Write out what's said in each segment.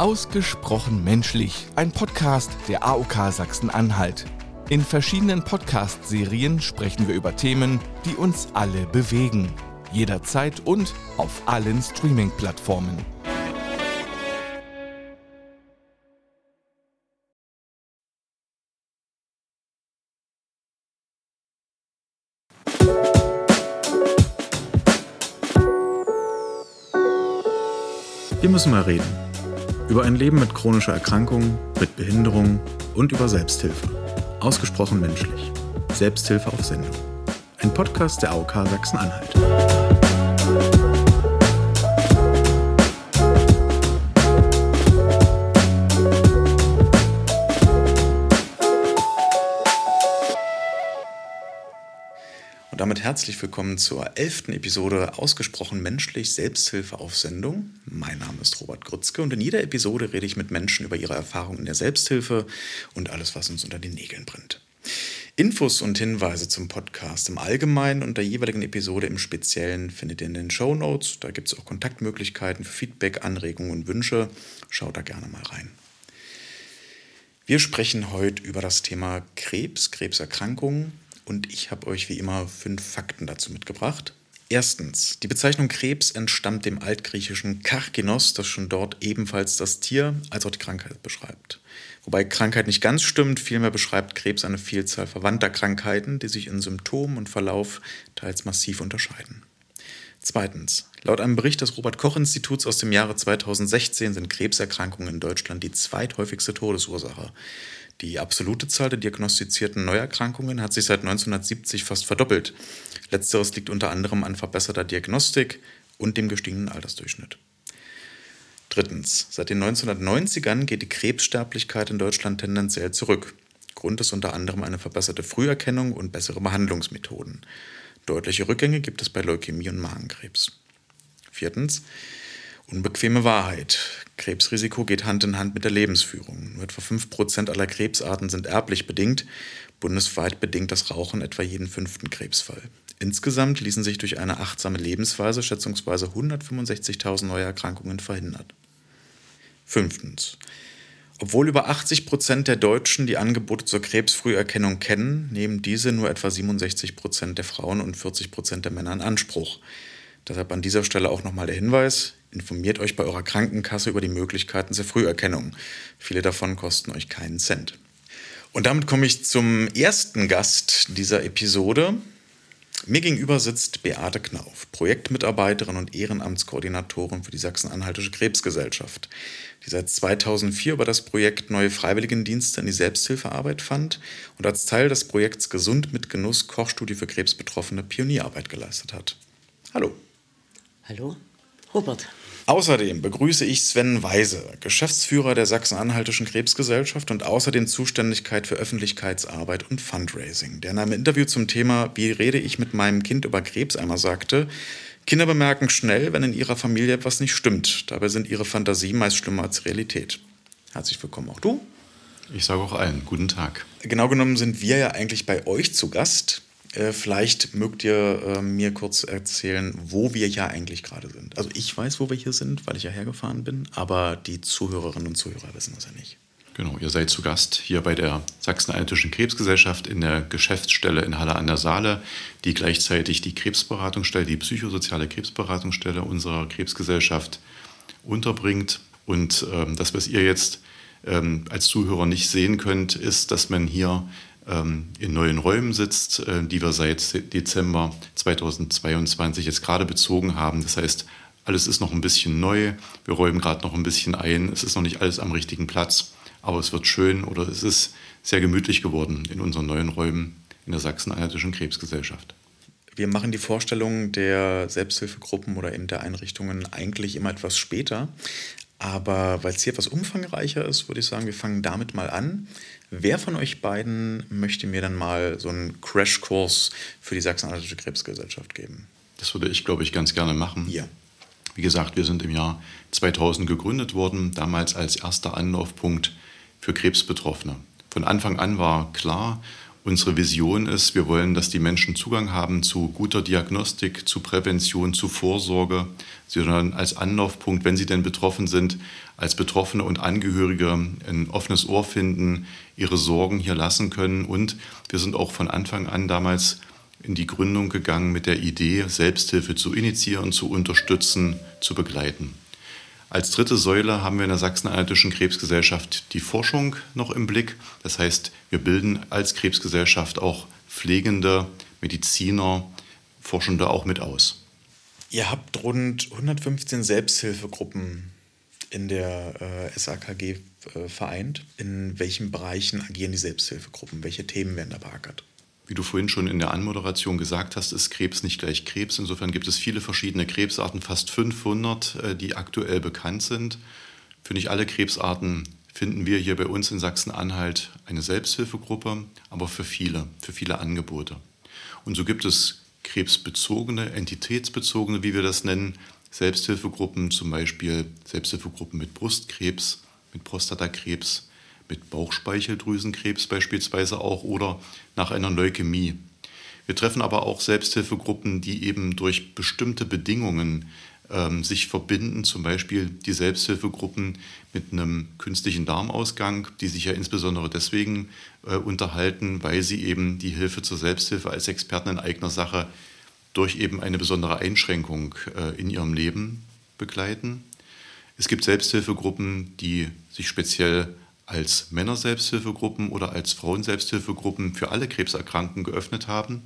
Ausgesprochen menschlich, ein Podcast der AOK Sachsen-Anhalt. In verschiedenen Podcast-Serien sprechen wir über Themen, die uns alle bewegen. Jederzeit und auf allen Streaming-Plattformen. Wir müssen mal reden. Über ein Leben mit chronischer Erkrankung, mit Behinderung und über Selbsthilfe. Ausgesprochen menschlich. Selbsthilfe auf Sendung. Ein Podcast der AOK Sachsen-Anhalt. Damit herzlich willkommen zur elften Episode Ausgesprochen menschlich Selbsthilfe auf Sendung. Mein Name ist Robert Grützke und in jeder Episode rede ich mit Menschen über ihre Erfahrungen in der Selbsthilfe und alles, was uns unter den Nägeln brennt. Infos und Hinweise zum Podcast im Allgemeinen und der jeweiligen Episode im Speziellen findet ihr in den Show Notes. Da gibt es auch Kontaktmöglichkeiten für Feedback, Anregungen und Wünsche. Schaut da gerne mal rein. Wir sprechen heute über das Thema Krebs, Krebserkrankungen und ich habe euch wie immer fünf Fakten dazu mitgebracht. Erstens, die Bezeichnung Krebs entstammt dem altgriechischen Karkinos, das schon dort ebenfalls das Tier als auch die Krankheit beschreibt. Wobei Krankheit nicht ganz stimmt, vielmehr beschreibt Krebs eine Vielzahl verwandter Krankheiten, die sich in Symptomen und Verlauf teils massiv unterscheiden. Zweitens, laut einem Bericht des Robert Koch Instituts aus dem Jahre 2016 sind Krebserkrankungen in Deutschland die zweithäufigste Todesursache. Die absolute Zahl der diagnostizierten Neuerkrankungen hat sich seit 1970 fast verdoppelt. Letzteres liegt unter anderem an verbesserter Diagnostik und dem gestiegenen Altersdurchschnitt. Drittens. Seit den 1990ern geht die Krebssterblichkeit in Deutschland tendenziell zurück. Grund ist unter anderem eine verbesserte Früherkennung und bessere Behandlungsmethoden. Deutliche Rückgänge gibt es bei Leukämie und Magenkrebs. Viertens. Unbequeme Wahrheit. Krebsrisiko geht Hand in Hand mit der Lebensführung. Nur etwa 5% aller Krebsarten sind erblich bedingt. Bundesweit bedingt das Rauchen etwa jeden fünften Krebsfall. Insgesamt ließen sich durch eine achtsame Lebensweise schätzungsweise 165.000 neue Erkrankungen verhindern. Fünftens. Obwohl über 80 Prozent der Deutschen die Angebote zur Krebsfrüherkennung kennen, nehmen diese nur etwa 67 Prozent der Frauen und 40 Prozent der Männer in Anspruch. Deshalb an dieser Stelle auch nochmal der Hinweis, informiert euch bei eurer Krankenkasse über die Möglichkeiten zur Früherkennung. Viele davon kosten euch keinen Cent. Und damit komme ich zum ersten Gast dieser Episode. Mir gegenüber sitzt Beate Knauf, Projektmitarbeiterin und Ehrenamtskoordinatorin für die Sachsen-Anhaltische Krebsgesellschaft, die seit 2004 über das Projekt Neue Freiwilligendienste in die Selbsthilfearbeit fand und als Teil des Projekts Gesund mit Genuss Kochstudie für Krebsbetroffene Pionierarbeit geleistet hat. Hallo. Hallo, Robert. Außerdem begrüße ich Sven Weise, Geschäftsführer der Sachsen-Anhaltischen Krebsgesellschaft und außerdem Zuständigkeit für Öffentlichkeitsarbeit und Fundraising, der in einem Interview zum Thema Wie rede ich mit meinem Kind über Krebs einmal sagte, Kinder bemerken schnell, wenn in ihrer Familie etwas nicht stimmt. Dabei sind ihre Fantasien meist schlimmer als Realität. Herzlich willkommen auch du. Ich sage auch allen guten Tag. Genau genommen sind wir ja eigentlich bei euch zu Gast. Äh, vielleicht mögt ihr äh, mir kurz erzählen, wo wir ja eigentlich gerade sind. Also ich weiß, wo wir hier sind, weil ich ja hergefahren bin, aber die Zuhörerinnen und Zuhörer wissen das ja nicht. Genau, ihr seid zu Gast hier bei der Sachsen-Anhaltischen Krebsgesellschaft in der Geschäftsstelle in Halle an der Saale, die gleichzeitig die Krebsberatungsstelle, die psychosoziale Krebsberatungsstelle unserer Krebsgesellschaft unterbringt. Und ähm, das, was ihr jetzt ähm, als Zuhörer nicht sehen könnt, ist, dass man hier in neuen Räumen sitzt, äh, die wir seit Dezember 2022 jetzt gerade bezogen haben. Das heißt, alles ist noch ein bisschen neu. Wir räumen gerade noch ein bisschen ein. Es ist noch nicht alles am richtigen Platz, aber es wird schön oder es ist sehr gemütlich geworden in unseren neuen Räumen in der Sachsen-Anhaltischen Krebsgesellschaft. Wir machen die Vorstellung der Selbsthilfegruppen oder eben der Einrichtungen eigentlich immer etwas später. Aber weil es hier etwas umfangreicher ist, würde ich sagen, wir fangen damit mal an. Wer von euch beiden möchte mir dann mal so einen Crashkurs für die Sachsen-Anhaltische Krebsgesellschaft geben? Das würde ich, glaube ich, ganz gerne machen. Ja. Wie gesagt, wir sind im Jahr 2000 gegründet worden, damals als erster Anlaufpunkt für Krebsbetroffene. Von Anfang an war klar, Unsere Vision ist, wir wollen, dass die Menschen Zugang haben zu guter Diagnostik, zu Prävention, zu Vorsorge, sondern als Anlaufpunkt, wenn sie denn betroffen sind, als Betroffene und Angehörige ein offenes Ohr finden, ihre Sorgen hier lassen können. Und wir sind auch von Anfang an damals in die Gründung gegangen mit der Idee, Selbsthilfe zu initiieren, zu unterstützen, zu begleiten. Als dritte Säule haben wir in der Sachsen-Anhaltischen Krebsgesellschaft die Forschung noch im Blick. Das heißt, wir bilden als Krebsgesellschaft auch Pflegende, Mediziner, Forschende auch mit aus. Ihr habt rund 115 Selbsthilfegruppen in der äh, SAKG äh, vereint. In welchen Bereichen agieren die Selbsthilfegruppen? Welche Themen werden da beackert? Wie du vorhin schon in der Anmoderation gesagt hast, ist Krebs nicht gleich Krebs. Insofern gibt es viele verschiedene Krebsarten, fast 500, äh, die aktuell bekannt sind. Für nicht alle Krebsarten finden wir hier bei uns in Sachsen-Anhalt eine Selbsthilfegruppe, aber für viele, für viele Angebote. Und so gibt es krebsbezogene, entitätsbezogene, wie wir das nennen, Selbsthilfegruppen, zum Beispiel Selbsthilfegruppen mit Brustkrebs, mit Prostatakrebs, mit Bauchspeicheldrüsenkrebs beispielsweise auch oder nach einer Leukämie. Wir treffen aber auch Selbsthilfegruppen, die eben durch bestimmte Bedingungen ähm, sich verbinden, zum Beispiel die Selbsthilfegruppen mit einem künstlichen Darmausgang, die sich ja insbesondere deswegen äh, unterhalten, weil sie eben die Hilfe zur Selbsthilfe als Experten in eigener Sache durch eben eine besondere Einschränkung äh, in ihrem Leben begleiten. Es gibt Selbsthilfegruppen, die sich speziell als Männer-Selbsthilfegruppen oder als Frauen-Selbsthilfegruppen für alle Krebserkrankten geöffnet haben.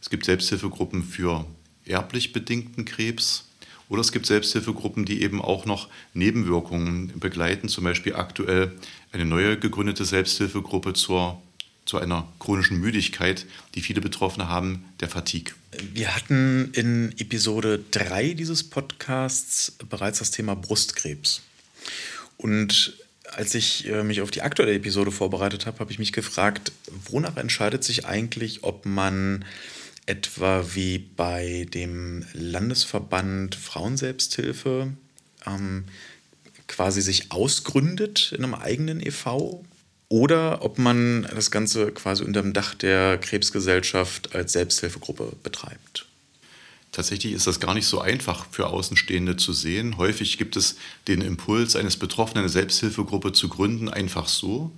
Es gibt Selbsthilfegruppen für erblich bedingten Krebs oder es gibt Selbsthilfegruppen, die eben auch noch Nebenwirkungen begleiten, zum Beispiel aktuell eine neue gegründete Selbsthilfegruppe zur, zu einer chronischen Müdigkeit, die viele Betroffene haben, der Fatigue. Wir hatten in Episode 3 dieses Podcasts bereits das Thema Brustkrebs. Und als ich äh, mich auf die aktuelle Episode vorbereitet habe, habe ich mich gefragt, wonach entscheidet sich eigentlich, ob man etwa wie bei dem Landesverband Frauenselbsthilfe ähm, quasi sich ausgründet in einem eigenen EV oder ob man das Ganze quasi unter dem Dach der Krebsgesellschaft als Selbsthilfegruppe betreibt. Tatsächlich ist das gar nicht so einfach für Außenstehende zu sehen. Häufig gibt es den Impuls eines Betroffenen, eine Selbsthilfegruppe zu gründen, einfach so.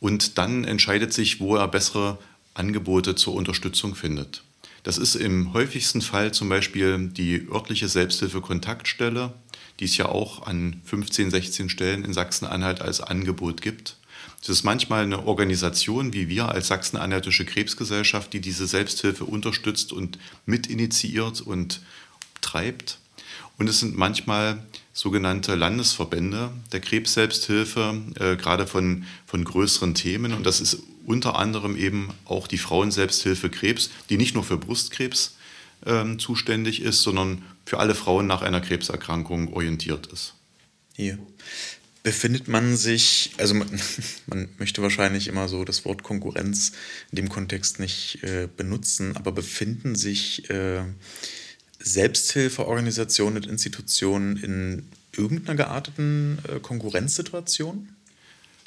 Und dann entscheidet sich, wo er bessere Angebote zur Unterstützung findet. Das ist im häufigsten Fall zum Beispiel die örtliche Selbsthilfe-Kontaktstelle, die es ja auch an 15, 16 Stellen in Sachsen-Anhalt als Angebot gibt. Es ist manchmal eine Organisation wie wir als Sachsen-Anhaltische Krebsgesellschaft, die diese Selbsthilfe unterstützt und mitinitiiert und treibt. Und es sind manchmal sogenannte Landesverbände der Krebsselbsthilfe, äh, gerade von, von größeren Themen. Und das ist unter anderem eben auch die Frauenselbsthilfe Krebs, die nicht nur für Brustkrebs äh, zuständig ist, sondern für alle Frauen nach einer Krebserkrankung orientiert ist. Hier befindet man sich, also man, man, möchte wahrscheinlich immer so das Wort Konkurrenz in dem Kontext nicht äh, benutzen, aber befinden sich äh, Selbsthilfeorganisationen und Institutionen in irgendeiner gearteten äh, Konkurrenzsituation?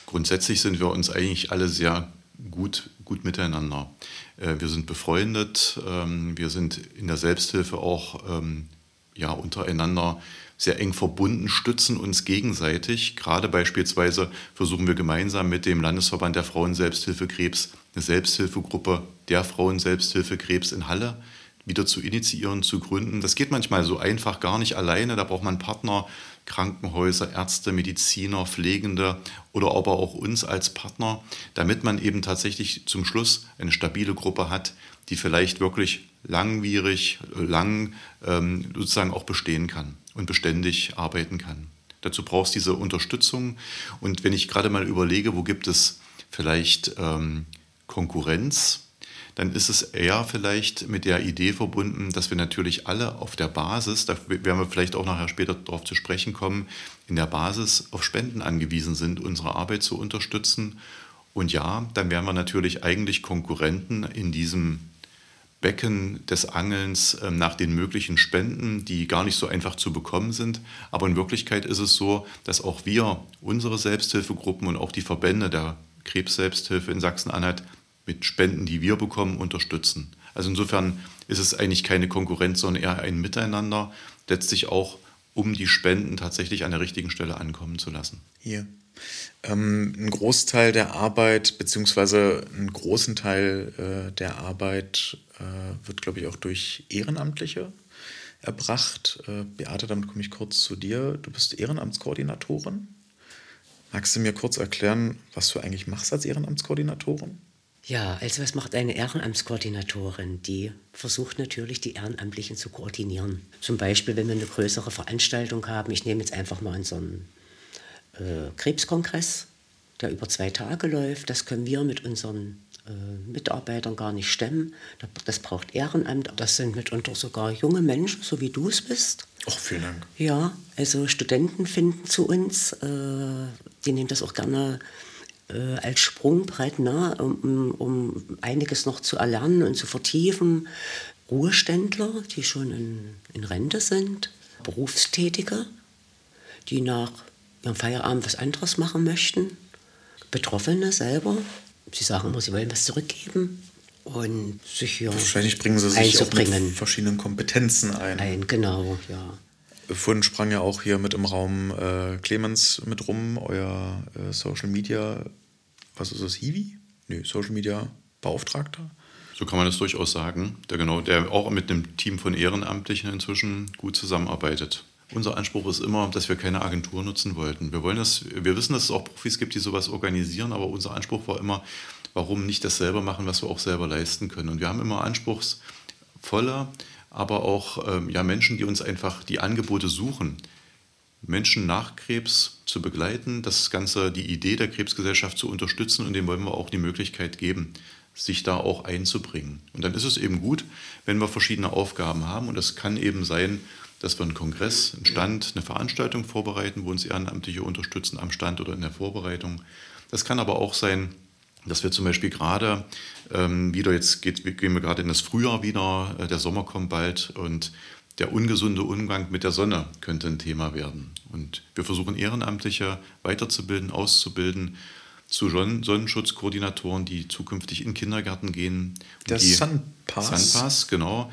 Grundsätzlich sind wir uns eigentlich alle sehr gut, gut miteinander. Äh, wir sind befreundet, ähm, wir sind in der Selbsthilfe auch ähm, ja, untereinander sehr eng verbunden, stützen uns gegenseitig. Gerade beispielsweise versuchen wir gemeinsam mit dem Landesverband der Frauen Selbsthilfe Krebs eine Selbsthilfegruppe der Frauen Selbsthilfe Krebs in Halle wieder zu initiieren, zu gründen. Das geht manchmal so einfach gar nicht alleine. Da braucht man Partner, Krankenhäuser, Ärzte, Mediziner, Pflegende oder aber auch uns als Partner, damit man eben tatsächlich zum Schluss eine stabile Gruppe hat, die vielleicht wirklich langwierig, lang ähm, sozusagen auch bestehen kann und beständig arbeiten kann. Dazu brauchst du diese Unterstützung. Und wenn ich gerade mal überlege, wo gibt es vielleicht ähm, Konkurrenz, dann ist es eher vielleicht mit der Idee verbunden, dass wir natürlich alle auf der Basis, da werden wir vielleicht auch nachher später darauf zu sprechen kommen, in der Basis auf Spenden angewiesen sind, unsere Arbeit zu unterstützen. Und ja, dann wären wir natürlich eigentlich Konkurrenten in diesem Becken des Angelns ähm, nach den möglichen Spenden, die gar nicht so einfach zu bekommen sind. Aber in Wirklichkeit ist es so, dass auch wir, unsere Selbsthilfegruppen und auch die Verbände der Krebsselbsthilfe in Sachsen-Anhalt mit Spenden, die wir bekommen, unterstützen. Also insofern ist es eigentlich keine Konkurrenz, sondern eher ein Miteinander, letztlich auch um die Spenden tatsächlich an der richtigen Stelle ankommen zu lassen. Hier. Ähm, ein Großteil der Arbeit, beziehungsweise einen großen Teil äh, der Arbeit äh, wird, glaube ich, auch durch Ehrenamtliche erbracht. Äh, Beate, damit komme ich kurz zu dir. Du bist Ehrenamtskoordinatorin. Magst du mir kurz erklären, was du eigentlich machst als Ehrenamtskoordinatorin? Ja, also was macht eine Ehrenamtskoordinatorin? Die versucht natürlich, die Ehrenamtlichen zu koordinieren. Zum Beispiel, wenn wir eine größere Veranstaltung haben, ich nehme jetzt einfach mal unseren äh, Krebskongress, der über zwei Tage läuft, das können wir mit unseren Mitarbeitern gar nicht stemmen. Das braucht Ehrenamt. Das sind mitunter sogar junge Menschen, so wie du es bist. Ach, vielen Dank. Ja, also Studenten finden zu uns. Äh, die nehmen das auch gerne äh, als Sprungbrett, ne, um, um einiges noch zu erlernen und zu vertiefen. Ruheständler, die schon in, in Rente sind, Berufstätige, die nach ihrem Feierabend was anderes machen möchten, Betroffene selber, sie sagen immer, sie wollen was zurückgeben und sich hier Wahrscheinlich bringen sie sich auch mit verschiedenen Kompetenzen ein. Ein, genau, ja. Vorhin sprang ja auch hier mit im Raum äh, Clemens mit rum, euer äh, Social Media, was ist das, Hiwi? Nö, Social Media Beauftragter. So kann man das durchaus sagen, der genau, der auch mit einem Team von Ehrenamtlichen inzwischen gut zusammenarbeitet. Unser Anspruch ist immer, dass wir keine Agentur nutzen wollten. Wir wollen das, wir wissen, dass es auch Profis gibt, die sowas organisieren, aber unser Anspruch war immer, warum nicht das selber machen, was wir auch selber leisten können. Und wir haben immer anspruchsvolle, aber auch ähm, ja, Menschen, die uns einfach die Angebote suchen, Menschen nach Krebs zu begleiten, das Ganze, die Idee der Krebsgesellschaft zu unterstützen und dem wollen wir auch die Möglichkeit geben, sich da auch einzubringen. Und dann ist es eben gut, wenn wir verschiedene Aufgaben haben und es kann eben sein, dass wir einen Kongress, einen Stand, eine Veranstaltung vorbereiten, wo uns Ehrenamtliche unterstützen am Stand oder in der Vorbereitung. Das kann aber auch sein, dass wir zum Beispiel gerade ähm, wieder, jetzt geht, gehen wir gerade in das Frühjahr wieder, äh, der Sommer kommt bald und der ungesunde Umgang mit der Sonne könnte ein Thema werden. Und wir versuchen Ehrenamtliche weiterzubilden, auszubilden zu Sonnenschutzkoordinatoren, die zukünftig in Kindergärten gehen. Der Sunpass. Sunpass, genau.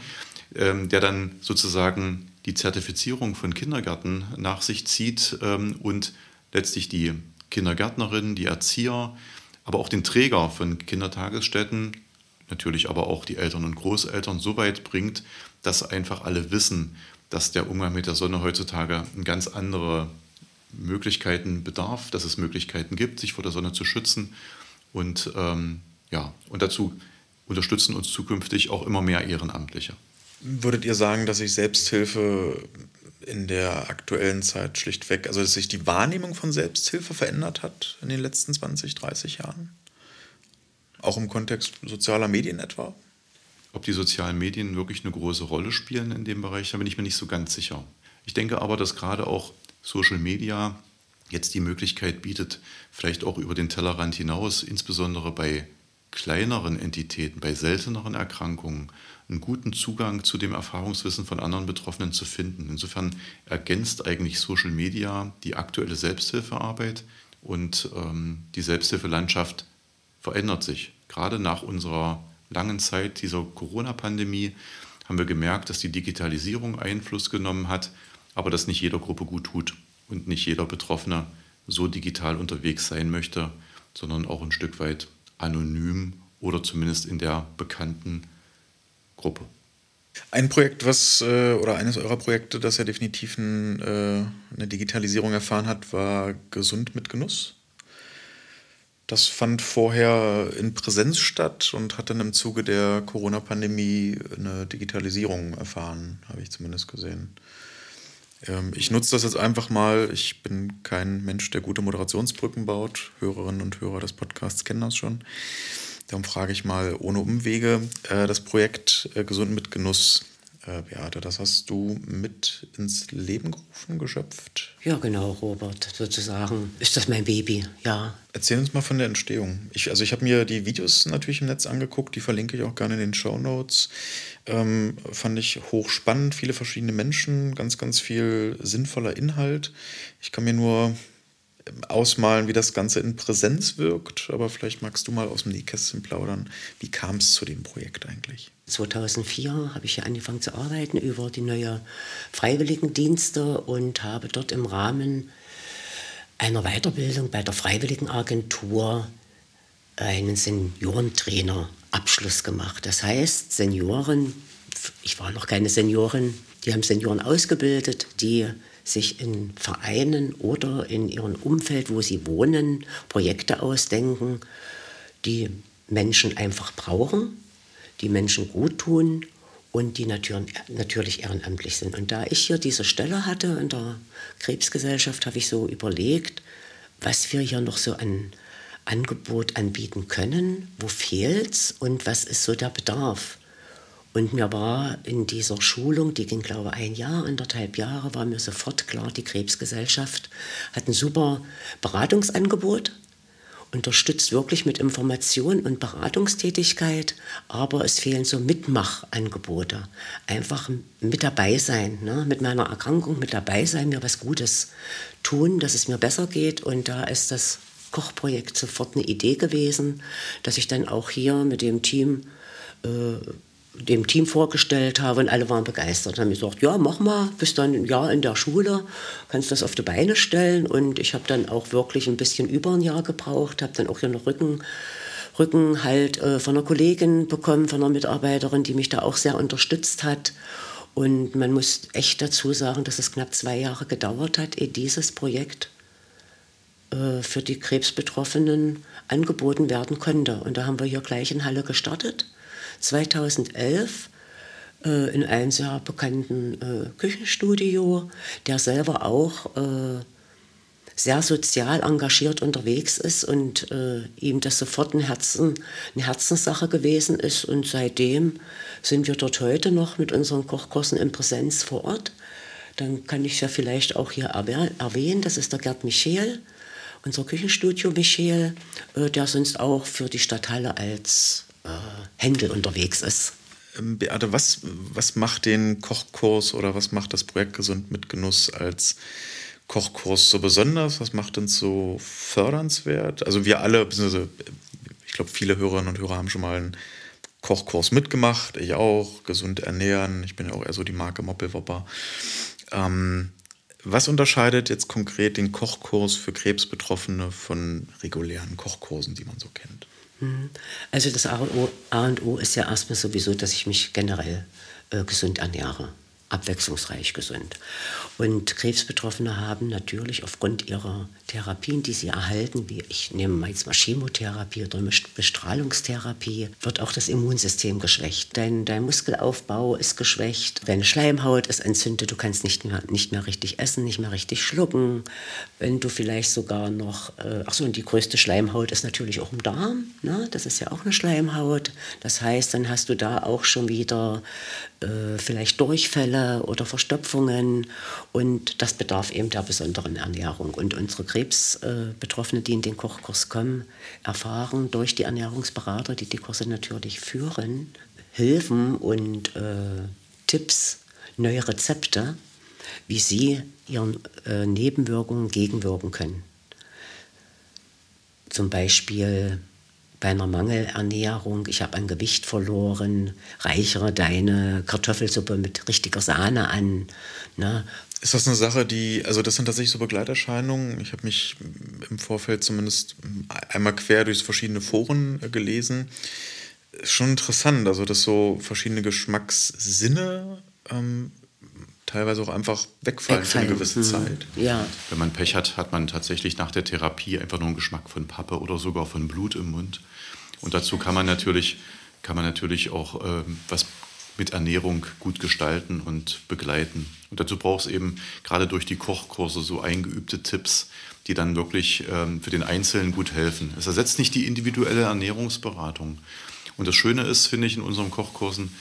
Ähm, der dann sozusagen die Zertifizierung von Kindergärten nach sich zieht ähm, und letztlich die Kindergärtnerinnen, die Erzieher, aber auch den Träger von Kindertagesstätten, natürlich aber auch die Eltern und Großeltern so weit bringt, dass einfach alle wissen, dass der Umgang mit der Sonne heutzutage ganz andere Möglichkeiten bedarf, dass es Möglichkeiten gibt, sich vor der Sonne zu schützen. Und ähm, ja, und dazu unterstützen uns zukünftig auch immer mehr Ehrenamtliche. Würdet ihr sagen, dass sich Selbsthilfe in der aktuellen Zeit schlichtweg, also dass sich die Wahrnehmung von Selbsthilfe verändert hat in den letzten 20, 30 Jahren? Auch im Kontext sozialer Medien etwa? Ob die sozialen Medien wirklich eine große Rolle spielen in dem Bereich, da bin ich mir nicht so ganz sicher. Ich denke aber, dass gerade auch Social Media jetzt die Möglichkeit bietet, vielleicht auch über den Tellerrand hinaus, insbesondere bei kleineren Entitäten, bei selteneren Erkrankungen, einen guten Zugang zu dem Erfahrungswissen von anderen Betroffenen zu finden. Insofern ergänzt eigentlich Social Media die aktuelle Selbsthilfearbeit und ähm, die Selbsthilfelandschaft verändert sich. Gerade nach unserer langen Zeit dieser Corona-Pandemie haben wir gemerkt, dass die Digitalisierung Einfluss genommen hat, aber dass nicht jeder Gruppe gut tut und nicht jeder Betroffene so digital unterwegs sein möchte, sondern auch ein Stück weit anonym oder zumindest in der bekannten Gruppe. Ein Projekt, was äh, oder eines eurer Projekte, das ja definitiv ein, äh, eine Digitalisierung erfahren hat, war Gesund mit Genuss. Das fand vorher in Präsenz statt und hat dann im Zuge der Corona-Pandemie eine Digitalisierung erfahren, habe ich zumindest gesehen. Ähm, ich nutze das jetzt einfach mal. Ich bin kein Mensch, der gute Moderationsbrücken baut. Hörerinnen und Hörer des Podcasts kennen das schon. Darum frage ich mal ohne Umwege. Äh, das Projekt äh, Gesund mit Genuss, äh, Beate, das hast du mit ins Leben gerufen, geschöpft? Ja, genau, Robert, sozusagen. Ist das mein Baby, ja. Erzähl uns mal von der Entstehung. Ich, also ich habe mir die Videos natürlich im Netz angeguckt, die verlinke ich auch gerne in den Show Notes. Ähm, fand ich hochspannend, viele verschiedene Menschen, ganz, ganz viel sinnvoller Inhalt. Ich kann mir nur ausmalen, wie das Ganze in Präsenz wirkt, aber vielleicht magst du mal aus dem Nähkästchen plaudern. Wie kam es zu dem Projekt eigentlich? 2004 habe ich hier angefangen zu arbeiten über die neue Freiwilligendienste und habe dort im Rahmen einer Weiterbildung bei der Freiwilligenagentur einen Seniorentrainer Abschluss gemacht. Das heißt, Senioren, ich war noch keine Seniorin, die haben Senioren ausgebildet, die sich in Vereinen oder in ihrem Umfeld, wo sie wohnen, Projekte ausdenken, die Menschen einfach brauchen, die Menschen gut tun und die natürlich ehrenamtlich sind. Und da ich hier diese Stelle hatte in der Krebsgesellschaft, habe ich so überlegt, was wir hier noch so an Angebot anbieten können, wo fehlt es und was ist so der Bedarf. Und mir war in dieser Schulung, die ging glaube ich ein Jahr, anderthalb Jahre, war mir sofort klar, die Krebsgesellschaft hat ein super Beratungsangebot, unterstützt wirklich mit Information und Beratungstätigkeit, aber es fehlen so Mitmachangebote. Einfach mit dabei sein, ne? mit meiner Erkrankung mit dabei sein, mir was Gutes tun, dass es mir besser geht. Und da ist das Kochprojekt sofort eine Idee gewesen, dass ich dann auch hier mit dem Team äh, dem Team vorgestellt habe und alle waren begeistert. Haben gesagt, ja, mach mal, bist dann ein Jahr in der Schule, kannst das auf die Beine stellen. Und ich habe dann auch wirklich ein bisschen über ein Jahr gebraucht, habe dann auch hier noch Rücken, Rücken halt äh, von einer Kollegin bekommen, von einer Mitarbeiterin, die mich da auch sehr unterstützt hat. Und man muss echt dazu sagen, dass es knapp zwei Jahre gedauert hat, ehe dieses Projekt äh, für die Krebsbetroffenen angeboten werden konnte. Und da haben wir hier gleich in Halle gestartet 2011 äh, in einem sehr bekannten äh, Küchenstudio, der selber auch äh, sehr sozial engagiert unterwegs ist und äh, ihm das sofort ein Herzen, eine Herzenssache gewesen ist. Und seitdem sind wir dort heute noch mit unseren Kochkursen in Präsenz vor Ort. Dann kann ich ja vielleicht auch hier erwähnen, das ist der Gerd Michel, unser Küchenstudio Michel, äh, der sonst auch für die Stadthalle als Händel unterwegs ist. Ähm, Beate, was, was macht den Kochkurs oder was macht das Projekt Gesund mit Genuss als Kochkurs so besonders? Was macht uns so fördernswert? Also wir alle, ich glaube, viele Hörerinnen und Hörer haben schon mal einen Kochkurs mitgemacht. Ich auch. Gesund ernähren. Ich bin ja auch eher so die Marke Moppelwopper. Ähm, was unterscheidet jetzt konkret den Kochkurs für Krebsbetroffene von regulären Kochkursen, die man so kennt? Mhm. Also das A und, o, ist ja erstmal sowieso, dass ich mich generell äh, gesund ernähre abwechslungsreich gesund. Und Krebsbetroffene haben natürlich aufgrund ihrer Therapien, die sie erhalten, wie ich nehme jetzt mal Chemotherapie oder Bestrahlungstherapie, wird auch das Immunsystem geschwächt. Dein, dein Muskelaufbau ist geschwächt, deine Schleimhaut ist entzündet, du kannst nicht mehr, nicht mehr richtig essen, nicht mehr richtig schlucken. Wenn du vielleicht sogar noch, äh, ach so, und die größte Schleimhaut ist natürlich auch im Darm, ne? das ist ja auch eine Schleimhaut. Das heißt, dann hast du da auch schon wieder äh, vielleicht Durchfälle oder Verstopfungen und das bedarf eben der besonderen Ernährung. Und unsere Krebsbetroffenen, die in den Kochkurs kommen, erfahren durch die Ernährungsberater, die die Kurse natürlich führen, Hilfen und äh, Tipps, neue Rezepte, wie sie ihren äh, Nebenwirkungen gegenwirken können. Zum Beispiel bei einer Mangelernährung, ich habe an Gewicht verloren, reichere deine Kartoffelsuppe mit richtiger Sahne an. Ne? Ist das eine Sache, die, also das sind tatsächlich so Begleiterscheinungen. Ich habe mich im Vorfeld zumindest einmal quer durch verschiedene Foren äh, gelesen. Schon interessant, also dass so verschiedene Geschmackssinne ähm, teilweise auch einfach wegfallen, wegfallen. für eine gewisse mhm. Zeit. Ja. Wenn man Pech hat, hat man tatsächlich nach der Therapie einfach nur einen Geschmack von Pappe oder sogar von Blut im Mund. Und dazu kann man natürlich, kann man natürlich auch ähm, was mit Ernährung gut gestalten und begleiten. Und dazu braucht es eben gerade durch die Kochkurse so eingeübte Tipps, die dann wirklich ähm, für den Einzelnen gut helfen. Es ersetzt nicht die individuelle Ernährungsberatung. Und das Schöne ist, finde ich, in unseren Kochkursen,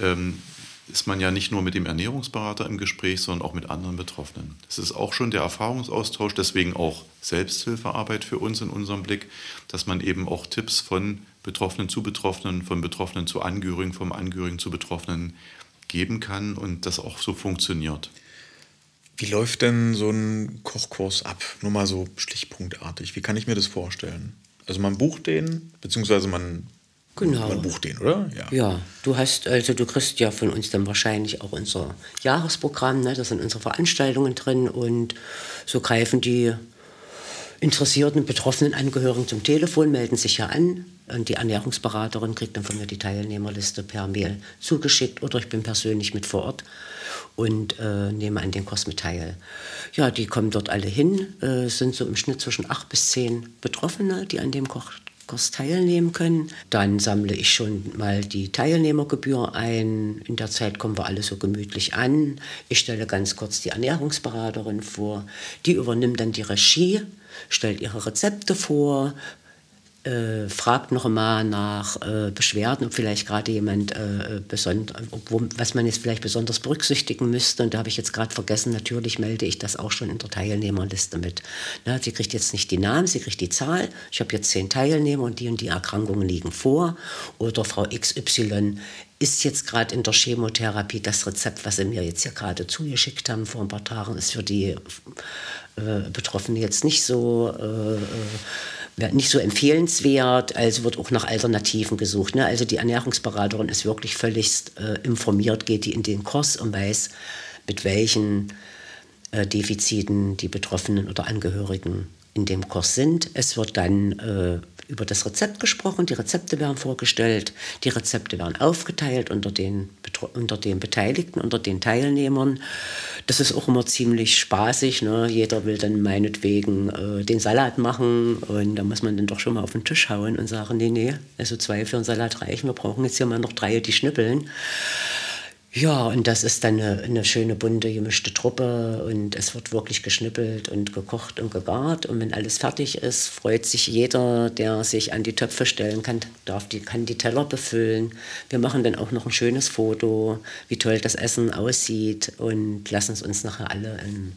ähm, ist man ja nicht nur mit dem Ernährungsberater im Gespräch, sondern auch mit anderen Betroffenen. Das ist auch schon der Erfahrungsaustausch, deswegen auch Selbsthilfearbeit für uns in unserem Blick, dass man eben auch Tipps von Betroffenen zu Betroffenen, von Betroffenen zu Angehörigen, vom Angehörigen zu Betroffenen geben kann und das auch so funktioniert. Wie läuft denn so ein Kochkurs ab? Nur mal so stichpunktartig. Wie kann ich mir das vorstellen? Also man bucht den, beziehungsweise man, Genau. man bucht den, oder? Ja. Ja, du hast, also du kriegst ja von uns dann wahrscheinlich auch unser Jahresprogramm, ne? da sind unsere Veranstaltungen drin und so greifen die interessierten betroffenen Angehörigen zum Telefon, melden sich ja an und die Ernährungsberaterin kriegt dann von mir die Teilnehmerliste per Mail zugeschickt oder ich bin persönlich mit vor Ort und äh, nehme an den Kurs mit teil. Ja, die kommen dort alle hin, äh, sind so im Schnitt zwischen acht bis zehn Betroffene, die an dem Koch Kurs teilnehmen können. Dann sammle ich schon mal die Teilnehmergebühr ein. In der Zeit kommen wir alle so gemütlich an. Ich stelle ganz kurz die Ernährungsberaterin vor. Die übernimmt dann die Regie, stellt ihre Rezepte vor, äh, fragt noch mal nach äh, Beschwerden, ob vielleicht gerade jemand, äh, besond wo, was man jetzt vielleicht besonders berücksichtigen müsste. Und da habe ich jetzt gerade vergessen, natürlich melde ich das auch schon in der Teilnehmerliste mit. Na, sie kriegt jetzt nicht die Namen, sie kriegt die Zahl. Ich habe jetzt zehn Teilnehmer und die und die Erkrankungen liegen vor. Oder Frau XY ist jetzt gerade in der Chemotherapie. Das Rezept, was sie mir jetzt hier gerade zugeschickt haben vor ein paar Tagen, ist für die äh, Betroffene jetzt nicht so... Äh, nicht so empfehlenswert, also wird auch nach Alternativen gesucht. Ne? Also die Ernährungsberaterin ist wirklich völlig äh, informiert, geht die in den Kurs und weiß, mit welchen äh, Defiziten die Betroffenen oder Angehörigen in dem Kurs sind. Es wird dann äh, über das Rezept gesprochen, die Rezepte werden vorgestellt, die Rezepte werden aufgeteilt unter den, unter den Beteiligten, unter den Teilnehmern. Das ist auch immer ziemlich spaßig. Ne? Jeder will dann meinetwegen äh, den Salat machen und da muss man dann doch schon mal auf den Tisch hauen und sagen, nee, nee, also zwei für einen Salat reichen, wir brauchen jetzt hier mal noch drei, die schnippeln. Ja, und das ist dann eine, eine, schöne, bunte, gemischte Truppe und es wird wirklich geschnippelt und gekocht und gegart. Und wenn alles fertig ist, freut sich jeder, der sich an die Töpfe stellen kann, darf die, kann die Teller befüllen. Wir machen dann auch noch ein schönes Foto, wie toll das Essen aussieht und lassen es uns nachher alle in,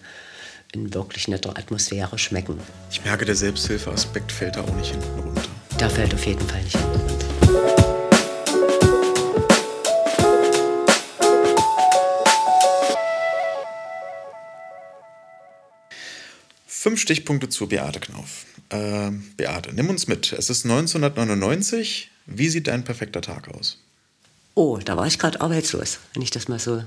in wirklich netter Atmosphäre schmecken. Ich merke, der Selbsthilfeaspekt fällt da auch nicht hinten runter. Der fällt auf jeden Fall nicht hinten runter. Fünf Stichpunkte zu Beate Knauf. Äh, Beate, nimm uns mit. Es ist 1999. Wie sieht dein perfekter Tag aus? Oh, da war ich gerade arbeitslos, wenn ich das mal so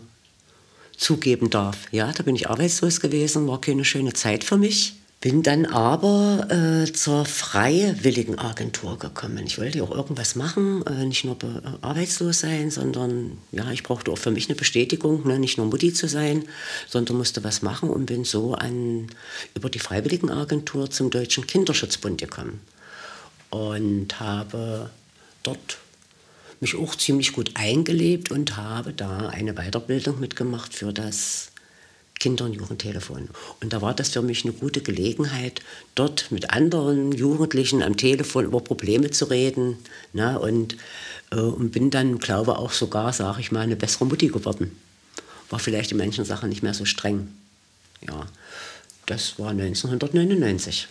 zugeben darf. Ja, da bin ich arbeitslos gewesen, war keine schöne Zeit für mich. Bin dann aber äh, zur freiwilligen Agentur gekommen. Ich wollte auch irgendwas machen, äh, nicht nur äh, arbeitslos sein, sondern ja, ich brauchte auch für mich eine Bestätigung, ne, nicht nur Mutti zu sein, sondern musste was machen und bin so an, über die freiwilligen Agentur zum Deutschen Kinderschutzbund gekommen und habe dort mich auch ziemlich gut eingelebt und habe da eine Weiterbildung mitgemacht für das Kinder- und Jugendtelefon. Und da war das für mich eine gute Gelegenheit, dort mit anderen Jugendlichen am Telefon über Probleme zu reden. Ne? Und, äh, und bin dann, glaube auch sogar, sage ich mal, eine bessere Mutti geworden. War vielleicht in manchen Sachen nicht mehr so streng. Ja, das war 1999.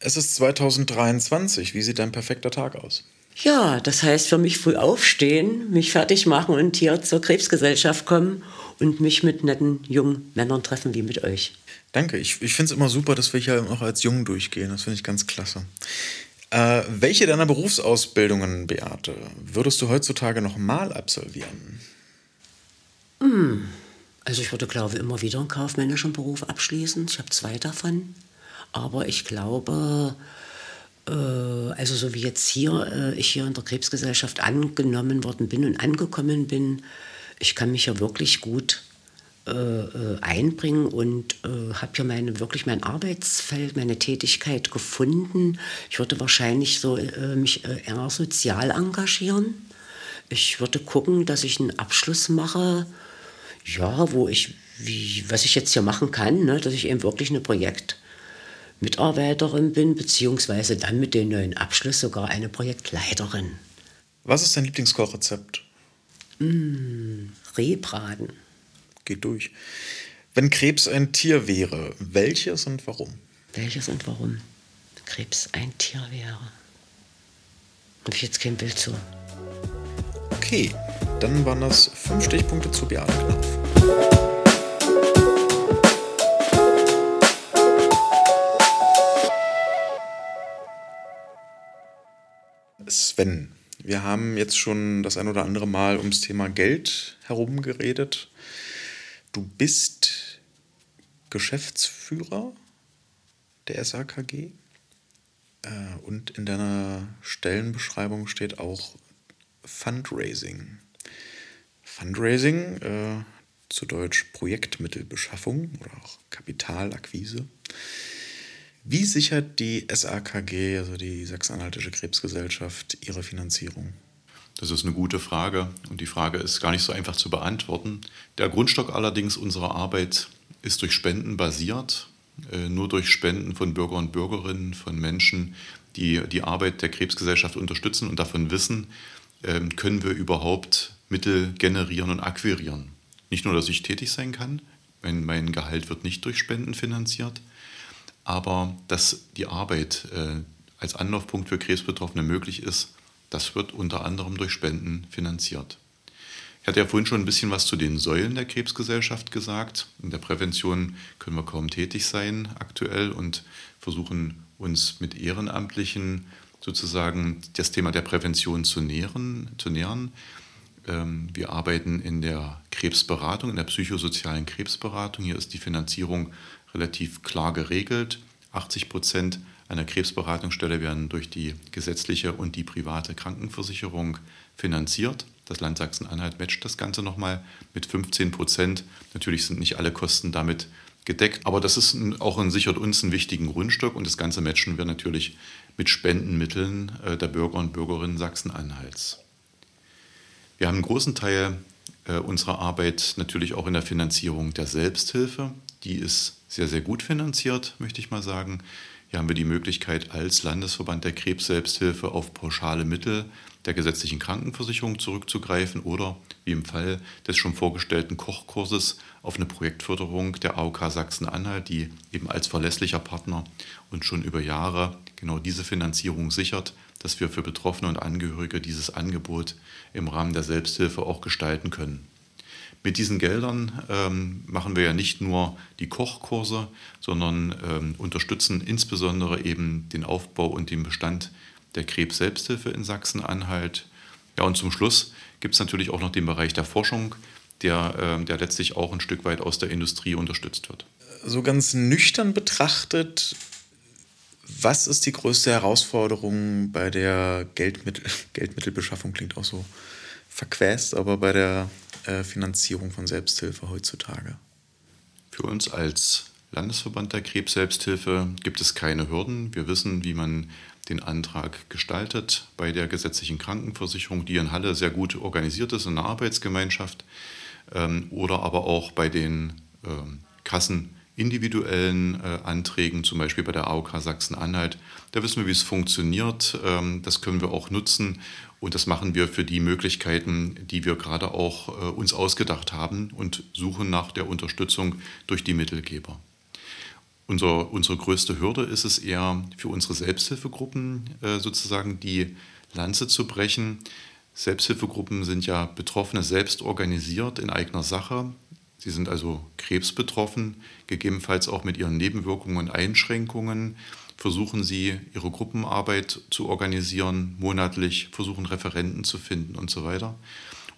Es ist 2023. Wie sieht dein perfekter Tag aus? Ja, das heißt für mich früh aufstehen, mich fertig machen und hier zur Krebsgesellschaft kommen und mich mit netten jungen Männern treffen wie mit euch. Danke. Ich, ich finde es immer super, dass wir hier noch als Jungen durchgehen. Das finde ich ganz klasse. Äh, welche deiner Berufsausbildungen, Beate, würdest du heutzutage noch mal absolvieren? Hm. Also ich würde, glaube ich, immer wieder einen kaufmännischen Beruf abschließen. Ich habe zwei davon. Aber ich glaube, äh, also so wie jetzt hier, äh, ich hier in der Krebsgesellschaft angenommen worden bin und angekommen bin, ich kann mich ja wirklich gut äh, äh einbringen und äh, habe hier meine, wirklich mein Arbeitsfeld, meine Tätigkeit gefunden. Ich würde wahrscheinlich so, äh, mich äh, eher sozial engagieren. Ich würde gucken, dass ich einen Abschluss mache, ja, wo ich, wie, was ich jetzt hier machen kann, ne, dass ich eben wirklich eine Projektmitarbeiterin bin, beziehungsweise dann mit dem neuen Abschluss sogar eine Projektleiterin. Was ist dein Lieblingskochrezept? Mmh, Rehbraten. Geht durch. Wenn Krebs ein Tier wäre, welches und warum? Welches und warum Krebs ein Tier wäre. Habe ich jetzt kein Bild zu. Okay, dann waren das fünf Stichpunkte zu Beate Knopf. Sven, wir haben jetzt schon das ein oder andere Mal ums Thema Geld herum geredet. Du bist Geschäftsführer der SAKG äh, und in deiner Stellenbeschreibung steht auch Fundraising. Fundraising, äh, zu Deutsch Projektmittelbeschaffung oder auch Kapitalakquise. Wie sichert die SAKG, also die Sachsen-Anhaltische Krebsgesellschaft, ihre Finanzierung? Das ist eine gute Frage und die Frage ist gar nicht so einfach zu beantworten. Der Grundstock allerdings unserer Arbeit ist durch Spenden basiert, äh, nur durch Spenden von Bürger und Bürgerinnen, von Menschen, die die Arbeit der Krebsgesellschaft unterstützen und davon wissen, ähm, können wir überhaupt Mittel generieren und akquirieren. Nicht nur, dass ich tätig sein kann, mein, mein Gehalt wird nicht durch Spenden finanziert, aber dass die Arbeit äh, als Anlaufpunkt für Krebsbetroffene möglich ist, das wird unter anderem durch Spenden finanziert. Ich hatte ja vorhin schon ein bisschen was zu den Säulen der Krebsgesellschaft gesagt. In der Prävention können wir kaum tätig sein aktuell und versuchen uns mit Ehrenamtlichen sozusagen das Thema der Prävention zu nähern. Zu nähern. Ähm, wir arbeiten in der Krebsberatung, in der psychosozialen Krebsberatung. Hier ist die Finanzierung relativ klar geregelt. 80 Prozent einer Krebsberatungsstelle werden durch die gesetzliche und die private Krankenversicherung finanziert. Das Land Sachsen-Anhalt matcht das Ganze nochmal mit 15 Prozent. Natürlich sind nicht alle Kosten damit gedeckt, aber das ist auch ein, sichert uns einen wichtigen Grundstock und das Ganze matchen wir natürlich mit Spendenmitteln äh, der Bürger und Bürgerinnen Sachsen-Anhalts. Wir haben einen großen Teil äh, unserer Arbeit natürlich auch in der Finanzierung der Selbsthilfe. Die ist sehr, sehr gut finanziert, möchte ich mal sagen. Hier haben wir die Möglichkeit, als Landesverband der Krebs-Selbsthilfe auf pauschale Mittel der gesetzlichen Krankenversicherung zurückzugreifen oder, wie im Fall des schon vorgestellten Kochkurses, auf eine Projektförderung der AOK Sachsen-Anhalt, die eben als verlässlicher Partner und schon über Jahre genau diese Finanzierung sichert, dass wir für Betroffene und Angehörige dieses Angebot im Rahmen der Selbsthilfe auch gestalten können. Mit diesen Geldern ähm, machen wir ja nicht nur die Kochkurse, sondern ähm, unterstützen insbesondere eben den Aufbau und den Bestand der Krebs-Selbsthilfe in Sachsen-Anhalt. Ja, und zum Schluss gibt es natürlich auch noch den Bereich der Forschung, der, äh, der letztlich auch ein Stück weit aus der Industrie unterstützt wird. So ganz nüchtern betrachtet, was ist die größte Herausforderung bei der Geldmittel, Geldmittelbeschaffung? Klingt auch so verquäst, aber bei der äh, Finanzierung von Selbsthilfe heutzutage? Für uns als Landesverband der Krebs-Selbsthilfe gibt es keine Hürden. Wir wissen, wie man den Antrag gestaltet bei der gesetzlichen Krankenversicherung, die in Halle sehr gut organisiert ist, in einer Arbeitsgemeinschaft, ähm, oder aber auch bei den ähm, Kassen individuellen äh, Anträgen, zum Beispiel bei der AOK Sachsen-Anhalt. Da wissen wir, wie es funktioniert. Ähm, das können wir auch nutzen und das machen wir für die Möglichkeiten, die wir gerade auch äh, uns ausgedacht haben und suchen nach der Unterstützung durch die Mittelgeber. Unser, unsere größte Hürde ist es eher für unsere Selbsthilfegruppen äh, sozusagen die Lanze zu brechen. Selbsthilfegruppen sind ja Betroffene selbst organisiert in eigener Sache. Sie sind also krebsbetroffen, gegebenenfalls auch mit ihren Nebenwirkungen und Einschränkungen versuchen sie, ihre Gruppenarbeit zu organisieren, monatlich, versuchen Referenten zu finden und so weiter.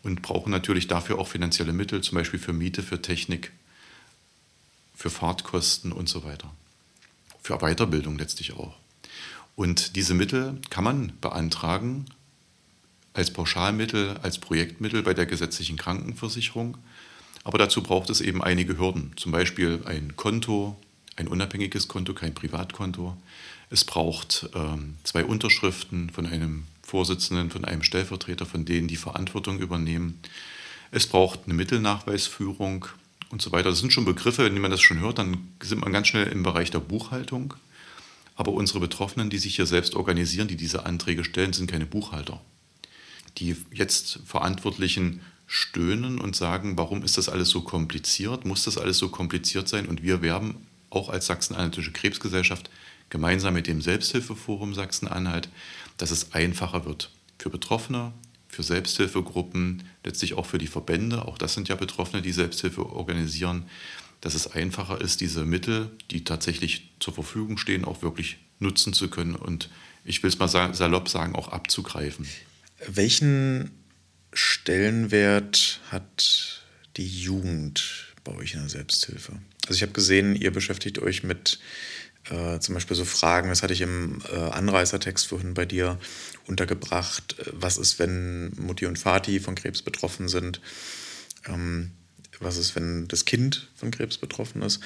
Und brauchen natürlich dafür auch finanzielle Mittel, zum Beispiel für Miete, für Technik, für Fahrtkosten und so weiter. Für Weiterbildung letztlich auch. Und diese Mittel kann man beantragen als Pauschalmittel, als Projektmittel bei der gesetzlichen Krankenversicherung. Aber dazu braucht es eben einige Hürden, zum Beispiel ein Konto, ein unabhängiges Konto, kein Privatkonto. Es braucht ähm, zwei Unterschriften von einem Vorsitzenden, von einem Stellvertreter, von denen die Verantwortung übernehmen. Es braucht eine Mittelnachweisführung und so weiter. Das sind schon Begriffe, wenn man das schon hört, dann sind man ganz schnell im Bereich der Buchhaltung. Aber unsere Betroffenen, die sich hier selbst organisieren, die diese Anträge stellen, sind keine Buchhalter. Die jetzt Verantwortlichen stöhnen und sagen, warum ist das alles so kompliziert? Muss das alles so kompliziert sein? Und wir werben auch als Sachsen-Anhaltische Krebsgesellschaft gemeinsam mit dem Selbsthilfeforum Sachsen-Anhalt, dass es einfacher wird für Betroffene, für Selbsthilfegruppen, letztlich auch für die Verbände, auch das sind ja Betroffene, die Selbsthilfe organisieren, dass es einfacher ist, diese Mittel, die tatsächlich zur Verfügung stehen, auch wirklich nutzen zu können und ich will es mal salopp sagen, auch abzugreifen. Welchen Stellenwert hat die Jugend bei euch in der Selbsthilfe? Also ich habe gesehen, ihr beschäftigt euch mit äh, zum Beispiel so Fragen, das hatte ich im äh, Anreißertext vorhin bei dir untergebracht. Was ist, wenn Mutti und Vati von Krebs betroffen sind? Ähm, was ist, wenn das Kind von Krebs betroffen ist?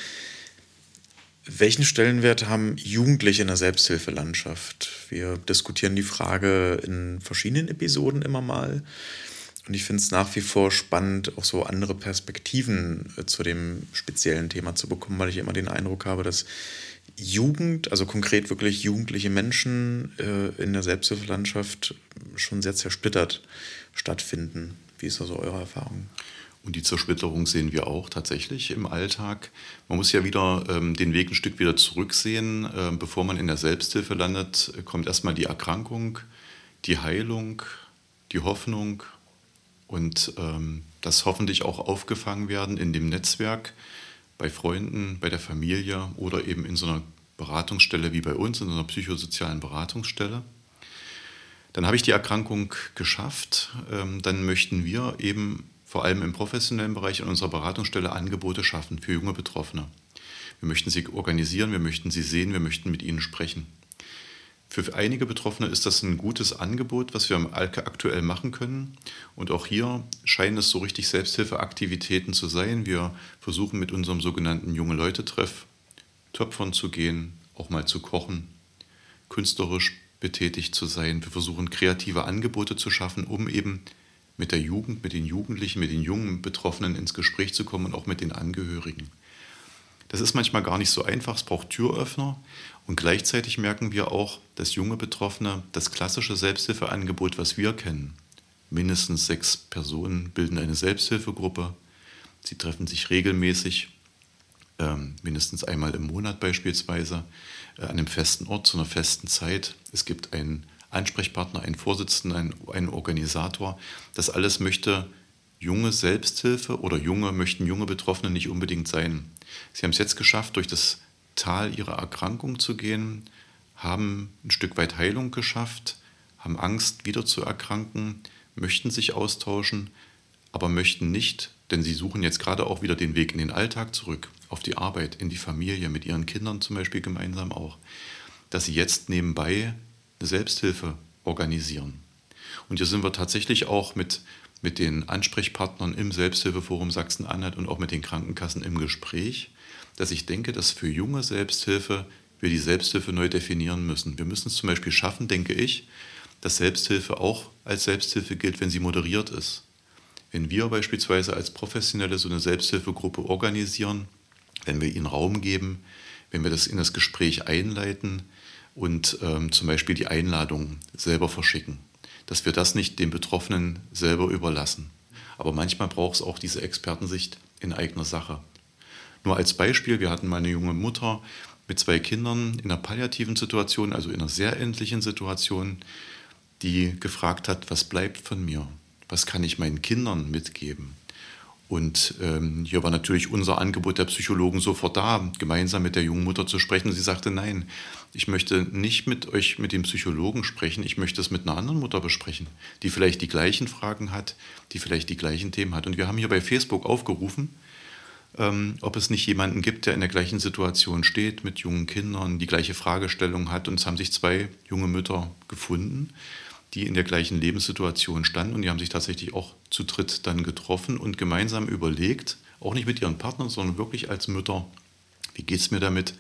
Welchen Stellenwert haben Jugendliche in der Selbsthilfelandschaft? Wir diskutieren die Frage in verschiedenen Episoden immer mal. Und ich finde es nach wie vor spannend, auch so andere Perspektiven äh, zu dem speziellen Thema zu bekommen, weil ich immer den Eindruck habe, dass Jugend, also konkret wirklich jugendliche Menschen äh, in der Selbsthilfelandschaft schon sehr zersplittert stattfinden. Wie ist also eure Erfahrung? Und die Zersplitterung sehen wir auch tatsächlich im Alltag. Man muss ja wieder ähm, den Weg ein Stück wieder zurücksehen. Äh, bevor man in der Selbsthilfe landet, kommt erstmal die Erkrankung, die Heilung, die Hoffnung und ähm, das hoffentlich auch aufgefangen werden in dem Netzwerk bei Freunden, bei der Familie oder eben in so einer Beratungsstelle wie bei uns, in so einer psychosozialen Beratungsstelle. Dann habe ich die Erkrankung geschafft. Ähm, dann möchten wir eben vor allem im professionellen Bereich in unserer Beratungsstelle Angebote schaffen für junge Betroffene. Wir möchten sie organisieren, wir möchten sie sehen, wir möchten mit ihnen sprechen. Für einige Betroffene ist das ein gutes Angebot, was wir aktuell machen können. Und auch hier scheinen es so richtig Selbsthilfeaktivitäten zu sein. Wir versuchen mit unserem sogenannten junge Leute-Treff Töpfern zu gehen, auch mal zu kochen, künstlerisch betätigt zu sein. Wir versuchen kreative Angebote zu schaffen, um eben mit der Jugend, mit den Jugendlichen, mit den jungen Betroffenen ins Gespräch zu kommen und auch mit den Angehörigen. Das ist manchmal gar nicht so einfach, es braucht Türöffner und gleichzeitig merken wir auch, dass junge Betroffene das klassische Selbsthilfeangebot, was wir kennen, mindestens sechs Personen bilden eine Selbsthilfegruppe, sie treffen sich regelmäßig, ähm, mindestens einmal im Monat beispielsweise, äh, an einem festen Ort, zu einer festen Zeit. Es gibt einen Ansprechpartner, einen Vorsitzenden, einen, einen Organisator. Das alles möchte junge Selbsthilfe oder junge möchten junge Betroffene nicht unbedingt sein. Sie haben es jetzt geschafft, durch das Tal ihrer Erkrankung zu gehen, haben ein Stück weit Heilung geschafft, haben Angst, wieder zu erkranken, möchten sich austauschen, aber möchten nicht, denn sie suchen jetzt gerade auch wieder den Weg in den Alltag zurück, auf die Arbeit, in die Familie, mit ihren Kindern zum Beispiel gemeinsam auch, dass sie jetzt nebenbei eine Selbsthilfe organisieren. Und hier sind wir tatsächlich auch mit mit den Ansprechpartnern im Selbsthilfeforum Sachsen-Anhalt und auch mit den Krankenkassen im Gespräch, dass ich denke, dass für junge Selbsthilfe wir die Selbsthilfe neu definieren müssen. Wir müssen es zum Beispiel schaffen, denke ich, dass Selbsthilfe auch als Selbsthilfe gilt, wenn sie moderiert ist. Wenn wir beispielsweise als Professionelle so eine Selbsthilfegruppe organisieren, wenn wir ihnen Raum geben, wenn wir das in das Gespräch einleiten und ähm, zum Beispiel die Einladung selber verschicken dass wir das nicht den Betroffenen selber überlassen. Aber manchmal braucht es auch diese Expertensicht in eigener Sache. Nur als Beispiel, wir hatten mal eine junge Mutter mit zwei Kindern in einer palliativen Situation, also in einer sehr endlichen Situation, die gefragt hat, was bleibt von mir? Was kann ich meinen Kindern mitgeben? Und ähm, hier war natürlich unser Angebot der Psychologen sofort da, gemeinsam mit der jungen Mutter zu sprechen. sie sagte, nein, ich möchte nicht mit euch, mit dem Psychologen sprechen, ich möchte es mit einer anderen Mutter besprechen, die vielleicht die gleichen Fragen hat, die vielleicht die gleichen Themen hat. Und wir haben hier bei Facebook aufgerufen, ähm, ob es nicht jemanden gibt, der in der gleichen Situation steht, mit jungen Kindern, die gleiche Fragestellung hat. Und es haben sich zwei junge Mütter gefunden die in der gleichen Lebenssituation standen und die haben sich tatsächlich auch zu dritt dann getroffen und gemeinsam überlegt, auch nicht mit ihren Partnern, sondern wirklich als Mütter, wie geht es mir damit,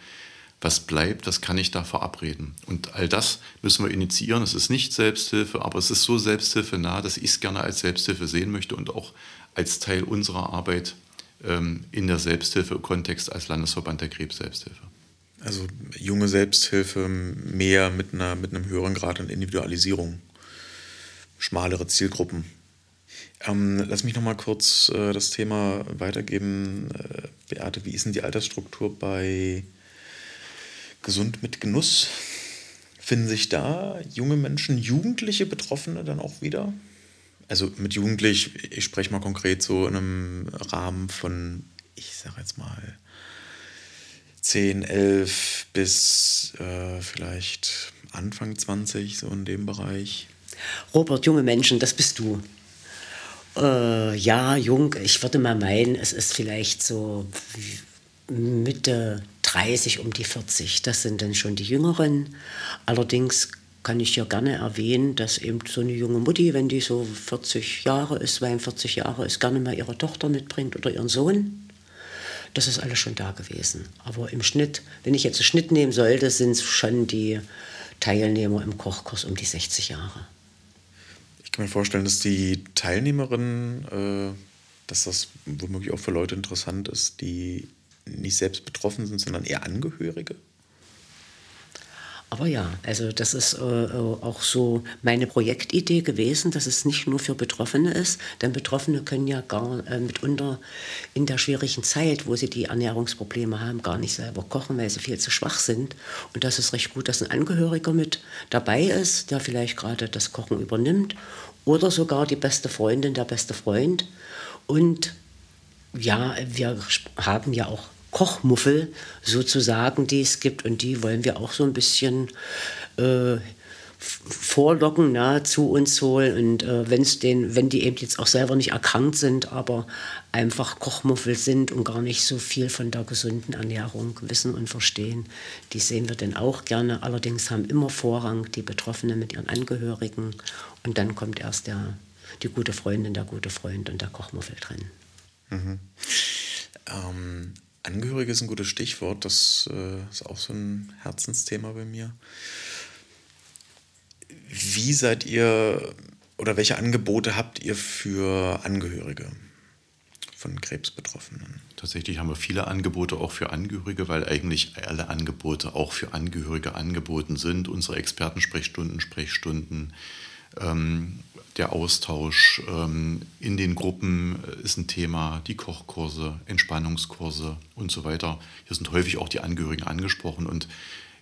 was bleibt, was kann ich da verabreden. Und all das müssen wir initiieren. Es ist nicht Selbsthilfe, aber es ist so Selbsthilfe nah, dass ich es gerne als Selbsthilfe sehen möchte und auch als Teil unserer Arbeit ähm, in der Selbsthilfe-Kontext als Landesverband der Krebs-Selbsthilfe. Also junge Selbsthilfe mehr mit, einer, mit einem höheren Grad an Individualisierung schmalere Zielgruppen. Ähm, lass mich noch mal kurz äh, das Thema weitergeben. Äh, Beate, wie ist denn die Altersstruktur bei Gesund mit Genuss? Finden sich da junge Menschen, jugendliche Betroffene dann auch wieder? Also mit jugendlich, ich spreche mal konkret so in einem Rahmen von, ich sage jetzt mal, 10, 11 bis äh, vielleicht Anfang 20, so in dem Bereich? Robert, junge Menschen, das bist du. Äh, ja, jung, ich würde mal meinen, es ist vielleicht so Mitte 30 um die 40. Das sind dann schon die Jüngeren. Allerdings kann ich ja gerne erwähnen, dass eben so eine junge Mutti, wenn die so 40 Jahre ist, 42 Jahre ist, gerne mal ihre Tochter mitbringt oder ihren Sohn. Das ist alles schon da gewesen. Aber im Schnitt, wenn ich jetzt einen Schnitt nehmen sollte, sind es schon die Teilnehmer im Kochkurs um die 60 Jahre. Ich kann mir vorstellen, dass die Teilnehmerinnen, äh, dass das womöglich auch für Leute interessant ist, die nicht selbst betroffen sind, sondern eher Angehörige. Aber ja, also das ist äh, äh, auch so meine Projektidee gewesen, dass es nicht nur für Betroffene ist, denn Betroffene können ja gar äh, mitunter in der schwierigen Zeit, wo sie die Ernährungsprobleme haben, gar nicht selber kochen, weil sie viel zu schwach sind. Und das ist recht gut, dass ein Angehöriger mit dabei ist, der vielleicht gerade das Kochen übernimmt oder sogar die beste Freundin, der beste Freund. Und ja, wir haben ja auch Kochmuffel sozusagen, die es gibt. Und die wollen wir auch so ein bisschen äh, vorlocken, na, zu uns holen. Und äh, wenn's den, wenn die eben jetzt auch selber nicht erkrankt sind, aber einfach Kochmuffel sind und gar nicht so viel von der gesunden Ernährung wissen und verstehen, die sehen wir dann auch gerne. Allerdings haben immer Vorrang die Betroffenen mit ihren Angehörigen. Und dann kommt erst der, die gute Freundin, der gute Freund und der Kochmuffel drin. Mhm. Ähm, Angehörige ist ein gutes Stichwort. Das äh, ist auch so ein Herzensthema bei mir. Wie seid ihr oder welche Angebote habt ihr für Angehörige von Krebsbetroffenen? Tatsächlich haben wir viele Angebote auch für Angehörige, weil eigentlich alle Angebote auch für Angehörige angeboten sind. Unsere Expertensprechstunden, Sprechstunden, ähm, der Austausch ähm, in den Gruppen ist ein Thema, die Kochkurse, Entspannungskurse und so weiter. Hier sind häufig auch die Angehörigen angesprochen und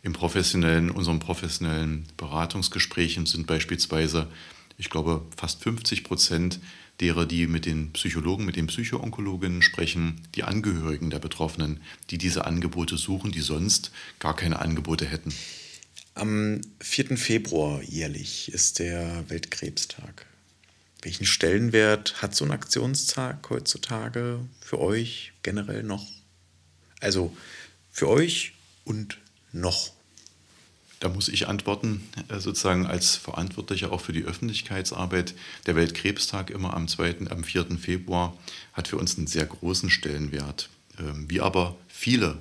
im professionellen, unseren professionellen Beratungsgesprächen sind beispielsweise, ich glaube, fast 50 Prozent derer, die mit den Psychologen, mit den Psychoonkologinnen sprechen, die Angehörigen der Betroffenen, die diese Angebote suchen, die sonst gar keine Angebote hätten. Am 4. Februar jährlich ist der Weltkrebstag. Welchen Stellenwert hat so ein Aktionstag heutzutage für euch generell noch? Also für euch und noch. Da muss ich antworten, äh, sozusagen als Verantwortlicher auch für die Öffentlichkeitsarbeit. Der Weltkrebstag immer am 2., am 4. Februar hat für uns einen sehr großen Stellenwert. Ähm, wie aber viele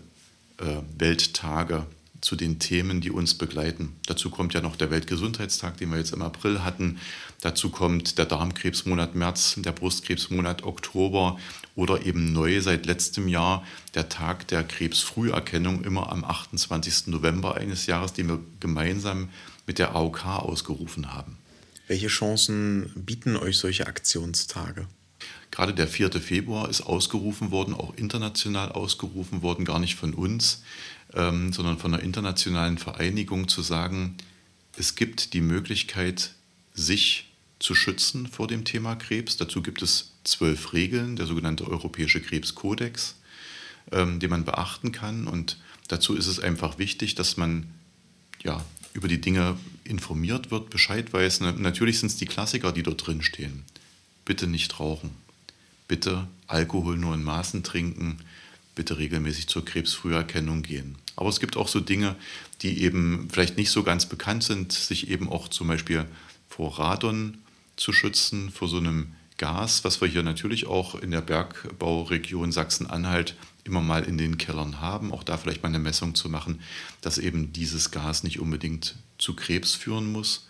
äh, Welttage zu den Themen, die uns begleiten. Dazu kommt ja noch der Weltgesundheitstag, den wir jetzt im April hatten. Dazu kommt der Darmkrebsmonat März, der Brustkrebsmonat Oktober oder eben neu seit letztem Jahr der Tag der Krebsfrüherkennung immer am 28. November eines Jahres, den wir gemeinsam mit der AOK ausgerufen haben. Welche Chancen bieten euch solche Aktionstage? Gerade der 4. Februar ist ausgerufen worden, auch international ausgerufen worden, gar nicht von uns, ähm, sondern von einer internationalen Vereinigung zu sagen, es gibt die Möglichkeit, sich zu schützen vor dem Thema Krebs. Dazu gibt es zwölf Regeln, der sogenannte Europäische Krebskodex, ähm, den man beachten kann. Und dazu ist es einfach wichtig, dass man ja, über die Dinge informiert wird, Bescheid weiß. Natürlich sind es die Klassiker, die dort drin stehen. Bitte nicht rauchen. Bitte Alkohol nur in Maßen trinken bitte regelmäßig zur Krebsfrüherkennung gehen. Aber es gibt auch so Dinge, die eben vielleicht nicht so ganz bekannt sind, sich eben auch zum Beispiel vor Radon zu schützen, vor so einem Gas, was wir hier natürlich auch in der Bergbauregion Sachsen-Anhalt immer mal in den Kellern haben, auch da vielleicht mal eine Messung zu machen, dass eben dieses Gas nicht unbedingt zu Krebs führen muss.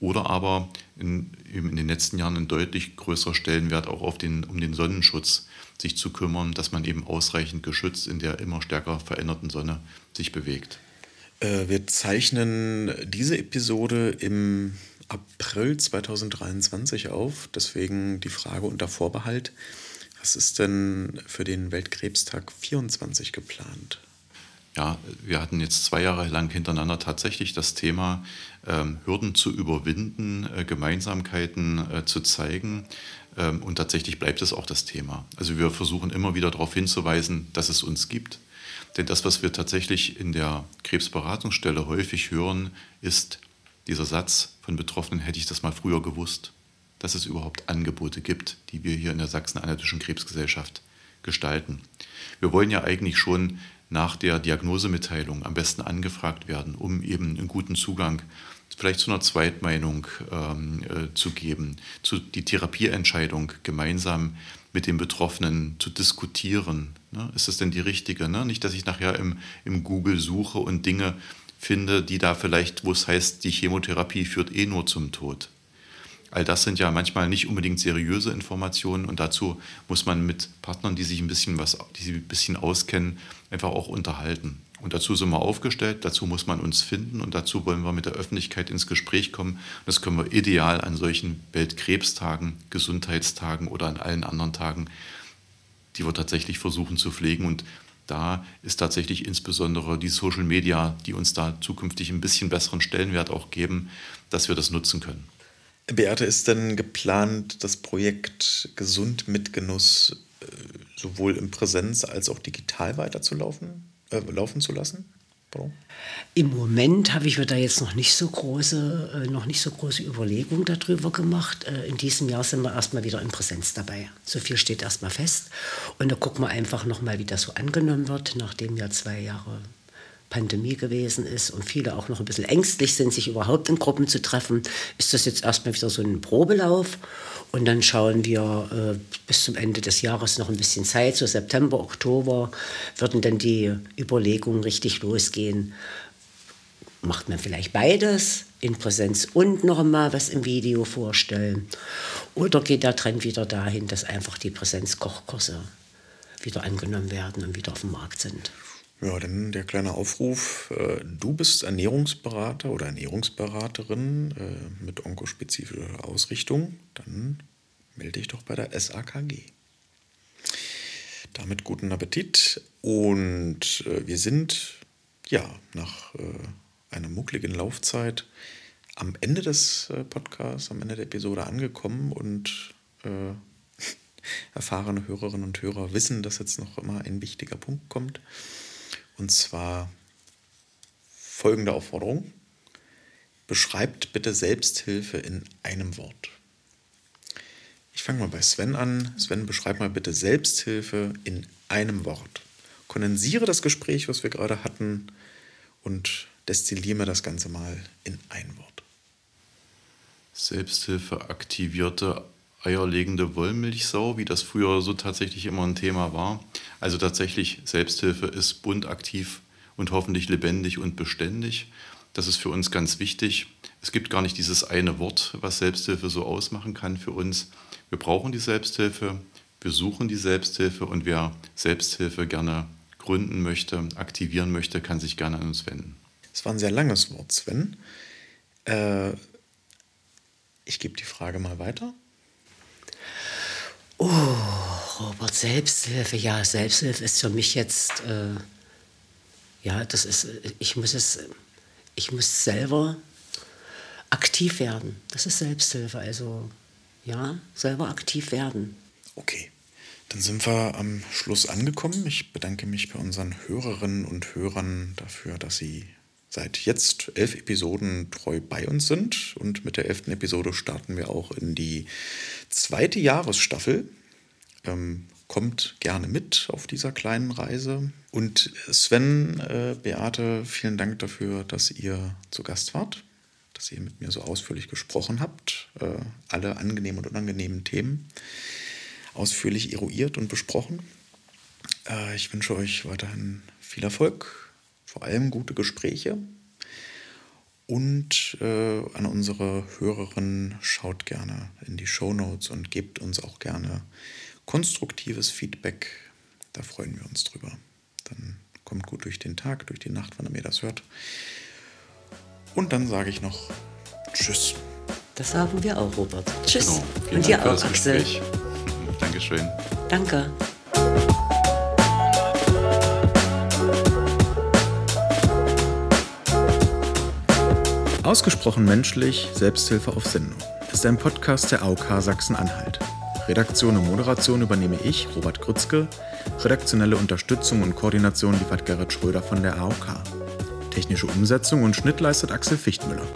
Oder aber in, in den letzten Jahren ein deutlich größerer Stellenwert auch auf den, um den Sonnenschutz sich zu kümmern, dass man eben ausreichend geschützt in der immer stärker veränderten Sonne sich bewegt. Äh, wir zeichnen diese Episode im April 2023 auf, deswegen die Frage unter Vorbehalt. Was ist denn für den Weltkrebstag 24 geplant? Ja, wir hatten jetzt zwei Jahre lang hintereinander tatsächlich das Thema, ähm, Hürden zu überwinden, äh, Gemeinsamkeiten äh, zu zeigen. Ähm, und tatsächlich bleibt es auch das Thema. Also wir versuchen immer wieder darauf hinzuweisen, dass es uns gibt, Denn das, was wir tatsächlich in der Krebsberatungsstelle häufig hören, ist dieser Satz von Betroffenen, hätte ich das mal früher gewusst, dass es überhaupt Angebote gibt, die wir hier in der Sachsen-Anhaltischen Krebsgesellschaft gestalten. Wir wollen ja eigentlich schon nach der Diagnosemitteilung am besten angefragt werden, um eben einen guten Zugang vielleicht zu einer Zweitmeinung ähm, äh, zu geben, zu die Therapieentscheidung gemeinsam mit dem Betroffenen zu diskutieren. Ne? Ist es denn die richtige? Ne? Nicht, dass ich nachher im, im Google suche und Dinge finde, die da vielleicht, wo es heißt, die Chemotherapie führt eh nur zum Tod. All das sind ja manchmal nicht unbedingt seriöse Informationen und dazu muss man mit Partnern, die sich ein bisschen was, die sich ein bisschen auskennen, einfach auch unterhalten. Und dazu sind wir aufgestellt, dazu muss man uns finden und dazu wollen wir mit der Öffentlichkeit ins Gespräch kommen. Das können wir ideal an solchen Weltkrebstagen, Gesundheitstagen oder an allen anderen Tagen, die wir tatsächlich versuchen zu pflegen. Und da ist tatsächlich insbesondere die Social Media, die uns da zukünftig ein bisschen besseren Stellenwert auch geben, dass wir das nutzen können. Beate, ist denn geplant, das Projekt Gesund mit Genuss äh, sowohl in Präsenz als auch digital weiterzulaufen? Äh, laufen zu lassen? Warum? Im Moment habe ich mir da jetzt noch nicht so große, äh, noch nicht so große Überlegungen darüber gemacht. Äh, in diesem Jahr sind wir erstmal wieder in Präsenz dabei. So viel steht erstmal fest. Und da gucken wir einfach nochmal, wie das so angenommen wird, nachdem ja zwei Jahre Pandemie gewesen ist und viele auch noch ein bisschen ängstlich sind, sich überhaupt in Gruppen zu treffen, ist das jetzt erstmal wieder so ein Probelauf. Und dann schauen wir äh, bis zum Ende des Jahres noch ein bisschen Zeit, so September, Oktober würden dann die Überlegungen richtig losgehen. Macht man vielleicht beides, in Präsenz und noch einmal was im Video vorstellen? Oder geht der Trend wieder dahin, dass einfach die Präsenzkochkurse wieder angenommen werden und wieder auf dem Markt sind? Ja, dann der kleine Aufruf. Äh, du bist Ernährungsberater oder Ernährungsberaterin äh, mit onkospezifischer Ausrichtung. Dann melde dich doch bei der SAKG. Damit guten Appetit. Und äh, wir sind ja nach einer muckligen Laufzeit am Ende des Podcasts, am Ende der Episode angekommen und erfahrene Hörerinnen und Hörer wissen, dass jetzt noch immer ein wichtiger Punkt kommt. Und zwar folgende Aufforderung. Beschreibt bitte Selbsthilfe in einem Wort. Ich fange mal bei Sven an. Sven, beschreib mal bitte Selbsthilfe in einem Wort. Kondensiere das Gespräch, was wir gerade hatten, und destilliere mir das Ganze mal in ein Wort. Selbsthilfe aktivierte eierlegende Wollmilchsau, wie das früher so tatsächlich immer ein Thema war. Also tatsächlich, Selbsthilfe ist bunt, aktiv und hoffentlich lebendig und beständig. Das ist für uns ganz wichtig. Es gibt gar nicht dieses eine Wort, was Selbsthilfe so ausmachen kann für uns. Wir brauchen die Selbsthilfe, wir suchen die Selbsthilfe und wer Selbsthilfe gerne gründen möchte, aktivieren möchte, kann sich gerne an uns wenden. Das war ein sehr langes Wort, Sven. Äh, ich gebe die Frage mal weiter. Oh, Robert, Selbsthilfe. Ja, Selbsthilfe ist für mich jetzt, äh, ja, das ist, ich muss es, ich muss selber aktiv werden. Das ist Selbsthilfe. Also, ja, selber aktiv werden. Okay. Dann sind wir am Schluss angekommen. Ich bedanke mich bei unseren Hörerinnen und Hörern dafür, dass sie seit jetzt elf Episoden treu bei uns sind. Und mit der elften Episode starten wir auch in die zweite Jahresstaffel. Ähm, kommt gerne mit auf dieser kleinen Reise. Und Sven, äh, Beate, vielen Dank dafür, dass ihr zu Gast wart, dass ihr mit mir so ausführlich gesprochen habt. Äh, alle angenehmen und unangenehmen Themen ausführlich eruiert und besprochen. Äh, ich wünsche euch weiterhin viel Erfolg vor allem gute Gespräche. Und äh, an unsere Hörerinnen schaut gerne in die Show Notes und gebt uns auch gerne konstruktives Feedback. Da freuen wir uns drüber. Dann kommt gut durch den Tag, durch die Nacht, wann ihr das hört. Und dann sage ich noch Tschüss. Das sagen wir auch, Robert. Tschüss. Genau. Und dir auch, Axel. Dankeschön. Danke. Ausgesprochen menschlich, Selbsthilfe auf Sendung ist ein Podcast der AOK Sachsen-Anhalt. Redaktion und Moderation übernehme ich, Robert Grützke. Redaktionelle Unterstützung und Koordination liefert Gerrit Schröder von der AOK. Technische Umsetzung und Schnitt leistet Axel Fichtmüller.